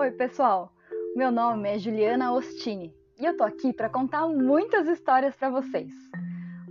Oi, pessoal. Meu nome é Juliana Ostini e eu tô aqui para contar muitas histórias para vocês.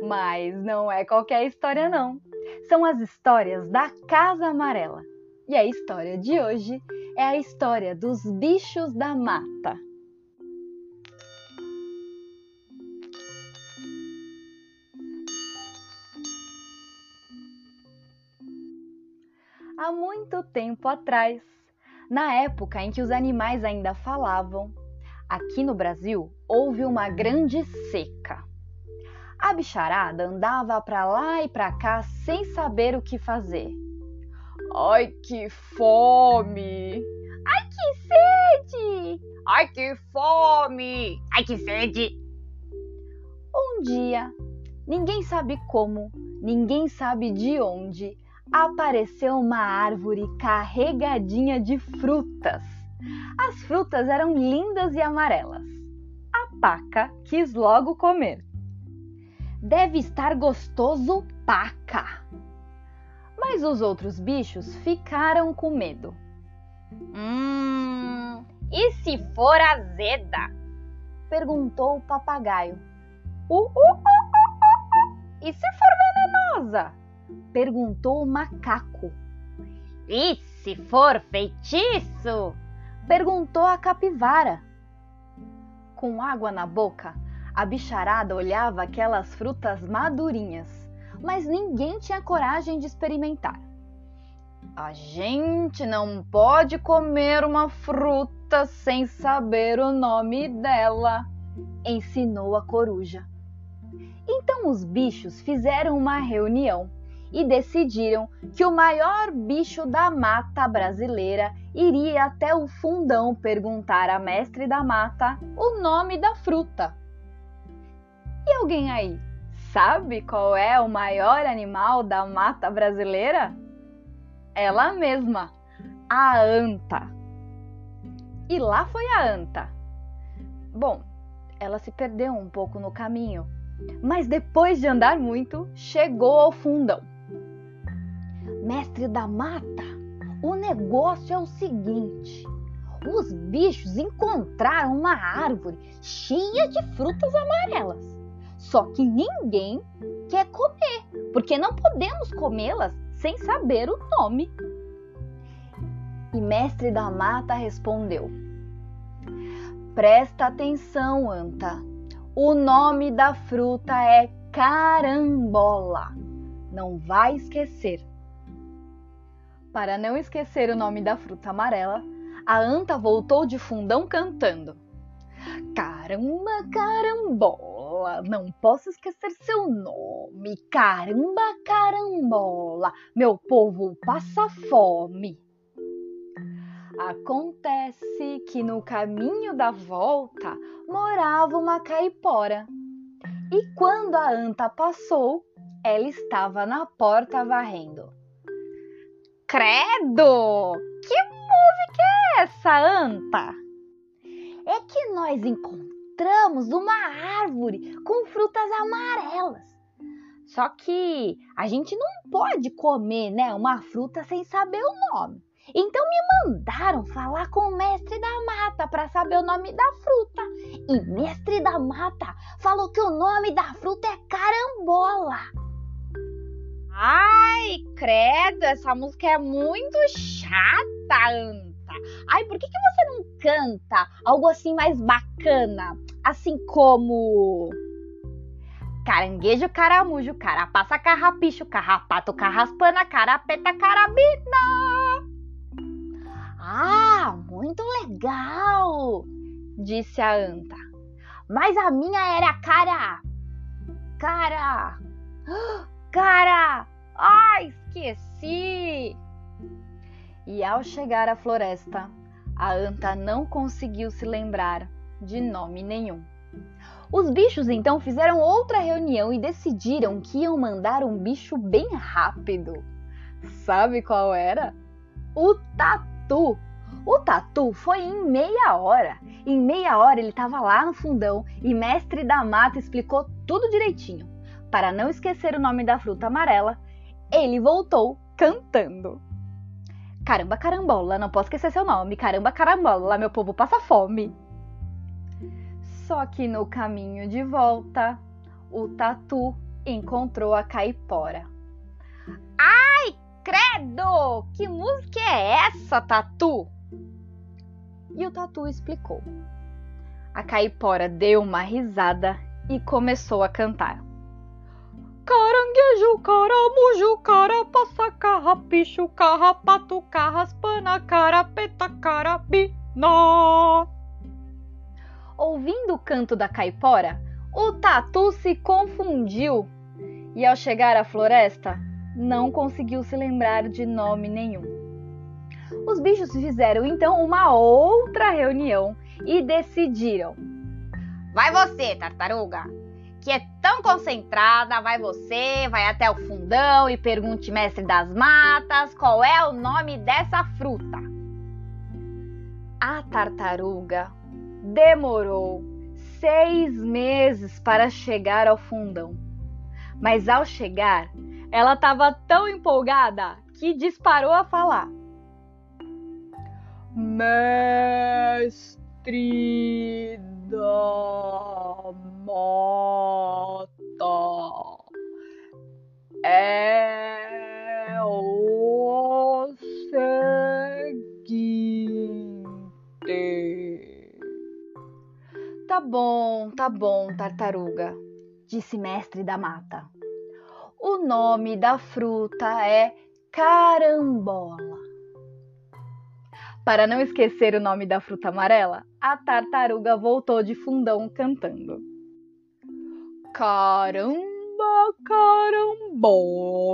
Mas não é qualquer história não. São as histórias da Casa Amarela. E a história de hoje é a história dos bichos da mata. Há muito tempo atrás, na época em que os animais ainda falavam, aqui no Brasil houve uma grande seca. A bicharada andava para lá e para cá sem saber o que fazer. Ai, que fome! Ai, que sede! Ai, que fome! Ai, que sede! Um dia, ninguém sabe como, ninguém sabe de onde, apareceu uma árvore carregadinha de frutas. As frutas eram lindas e amarelas. A paca quis logo comer. Deve estar gostoso, paca! Mas os outros bichos ficaram com medo. Hum, e se for azeda? Perguntou o papagaio. Uh, uh, uh, uh, uh, uh. E se for venenosa? Perguntou o macaco. E se for feitiço? Perguntou a capivara. Com água na boca, a bicharada olhava aquelas frutas madurinhas, mas ninguém tinha coragem de experimentar. A gente não pode comer uma fruta sem saber o nome dela, ensinou a coruja. Então os bichos fizeram uma reunião e decidiram que o maior bicho da mata brasileira iria até o fundão perguntar à mestre da mata o nome da fruta. E alguém aí sabe qual é o maior animal da mata brasileira? Ela mesma, a anta. E lá foi a anta. Bom, ela se perdeu um pouco no caminho, mas depois de andar muito, chegou ao fundão. Mestre da mata, o negócio é o seguinte: os bichos encontraram uma árvore cheia de frutas amarelas. Só que ninguém quer comer, porque não podemos comê-las sem saber o nome. E Mestre da Mata respondeu: Presta atenção, Anta. O nome da fruta é carambola. Não vai esquecer. Para não esquecer o nome da fruta amarela, a anta voltou de fundão cantando: Caramba, carambola, não posso esquecer seu nome. Caramba, carambola, meu povo passa fome. Acontece que no caminho da volta morava uma caipora. E quando a anta passou, ela estava na porta varrendo. Credo! Que música é essa, anta? É que nós encontramos uma árvore com frutas amarelas. Só que a gente não pode comer, né, uma fruta sem saber o nome. Então me mandaram falar com o mestre da mata para saber o nome da fruta. E mestre da mata falou que o nome da fruta é carambola. Ai, credo, essa música é muito chata, Anta. Ai, por que, que você não canta algo assim mais bacana? Assim como. Caranguejo, caramujo, carapaça, carrapicho, carrapato, carraspana, carapeta, carabina. Ah, muito legal! Disse a anta. Mas a minha era cara. Cara. Cara! Ai, esqueci! E ao chegar à floresta, a anta não conseguiu se lembrar de nome nenhum. Os bichos então fizeram outra reunião e decidiram que iam mandar um bicho bem rápido. Sabe qual era? O tatu. O tatu foi em meia hora. Em meia hora ele estava lá no fundão e mestre da mata explicou tudo direitinho. Para não esquecer o nome da fruta amarela, ele voltou cantando. Caramba, carambola, não posso esquecer seu nome. Caramba, carambola, meu povo passa fome. Só que no caminho de volta, o tatu encontrou a caipora. Ai, credo! Que música é essa, tatu? E o tatu explicou. A caipora deu uma risada e começou a cantar. Caranguejo, caramujo, carapaça, carrapicho, carrapato, carraspana, carapeta, carabina. Ouvindo o canto da caipora, o tatu se confundiu e, ao chegar à floresta, não conseguiu se lembrar de nome nenhum. Os bichos fizeram então uma outra reunião e decidiram: Vai você, tartaruga, que é tão concentrada, vai você, vai até o fundão e pergunte, mestre das matas, qual é o nome dessa fruta. A tartaruga demorou seis meses para chegar ao fundão. Mas ao chegar, ela estava tão empolgada que disparou a falar. Mestre da mata é o seguinte. Tá bom, tá bom, tartaruga, disse mestre da mata. O nome da fruta é carambola. Para não esquecer o nome da fruta amarela, a tartaruga voltou de fundão cantando. Caramba, carambola,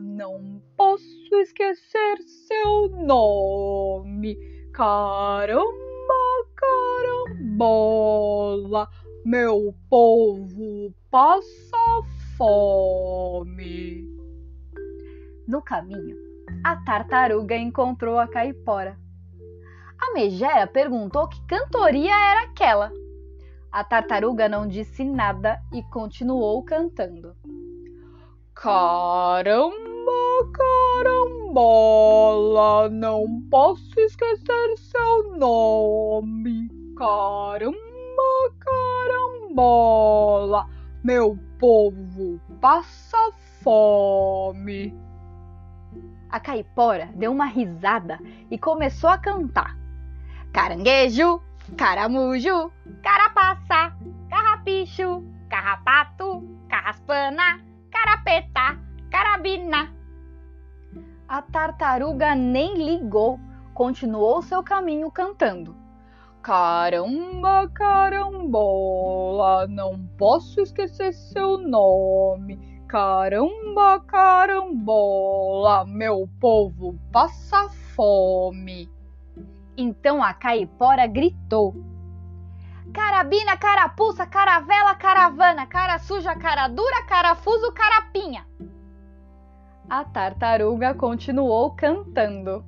não posso esquecer seu nome. Caramba, carambola, meu povo passa fome. No caminho, a tartaruga encontrou a caipora a megera perguntou que cantoria era aquela. A tartaruga não disse nada e continuou cantando. Caramba, carambola, não posso esquecer seu nome. Caramba, carambola, meu povo passa fome. A caipora deu uma risada e começou a cantar caranguejo, caramujo, carapaça, carrapicho, carrapato, carraspana, carapeta, carabina. A tartaruga nem ligou, continuou seu caminho cantando. Caramba, carambola, não posso esquecer seu nome. Caramba, carambola, meu povo passa fome. Então a caipora gritou: Carabina, carapuça, caravela, caravana, cara suja, cara dura, carafuso, carapinha. A tartaruga continuou cantando.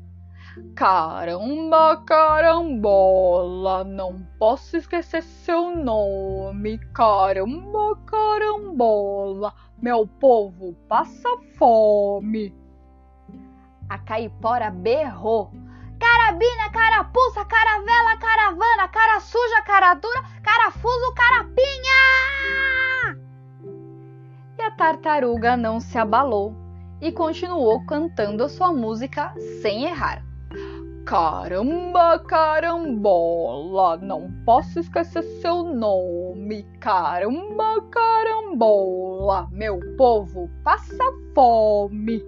Caramba, carambola, não posso esquecer seu nome. Caramba, carambola, meu povo passa fome. A caipora berrou carabina, carapuça, caravela, caravana, cara suja, cara dura, carafuso, carapinha! E a tartaruga não se abalou e continuou cantando sua música sem errar. Caramba, carambola, não posso esquecer seu nome. Caramba, carambola, meu povo passa fome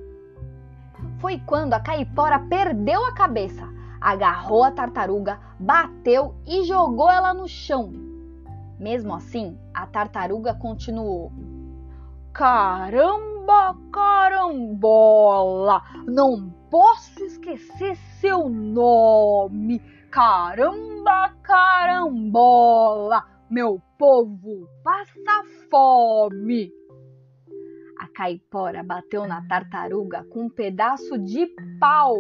foi quando a caipora perdeu a cabeça, agarrou a tartaruga, bateu e jogou ela no chão. Mesmo assim, a tartaruga continuou: Caramba, carambola, não posso esquecer seu nome. Caramba, carambola, meu povo passa fome. A caipora bateu na tartaruga com um pedaço de pau.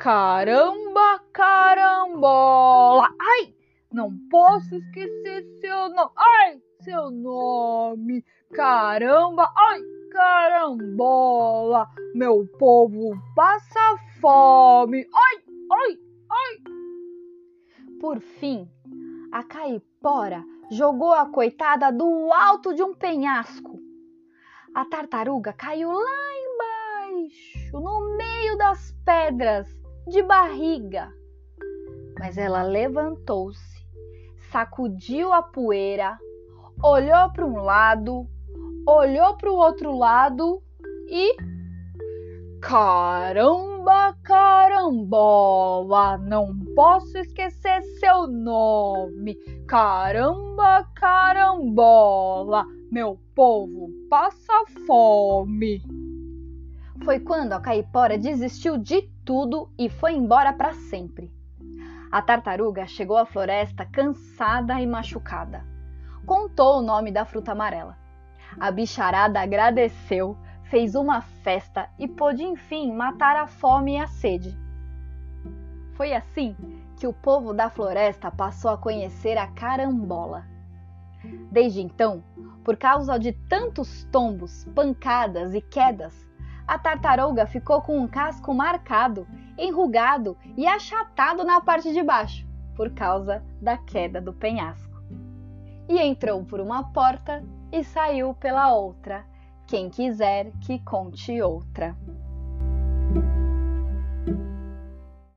Caramba, carambola! Ai, não posso esquecer seu nome. Ai, seu nome. Caramba, ai, carambola, meu povo passa fome. Ai, ai, ai. Por fim, a caipora jogou a coitada do alto de um penhasco. A tartaruga caiu lá embaixo, no meio das pedras, de barriga. Mas ela levantou-se, sacudiu a poeira, olhou para um lado, olhou para o outro lado e. Caramba, carambola, não posso esquecer seu nome. Caramba, carambola, meu povo passa fome. Foi quando a caipora desistiu de tudo e foi embora para sempre. A tartaruga chegou à floresta cansada e machucada. Contou o nome da fruta amarela. A bicharada agradeceu, fez uma festa e pôde enfim matar a fome e a sede. Foi assim que o povo da floresta passou a conhecer a carambola. Desde então, por causa de tantos tombos, pancadas e quedas, a tartaruga ficou com um casco marcado, enrugado e achatado na parte de baixo, por causa da queda do penhasco. E entrou por uma porta e saiu pela outra. Quem quiser que conte outra.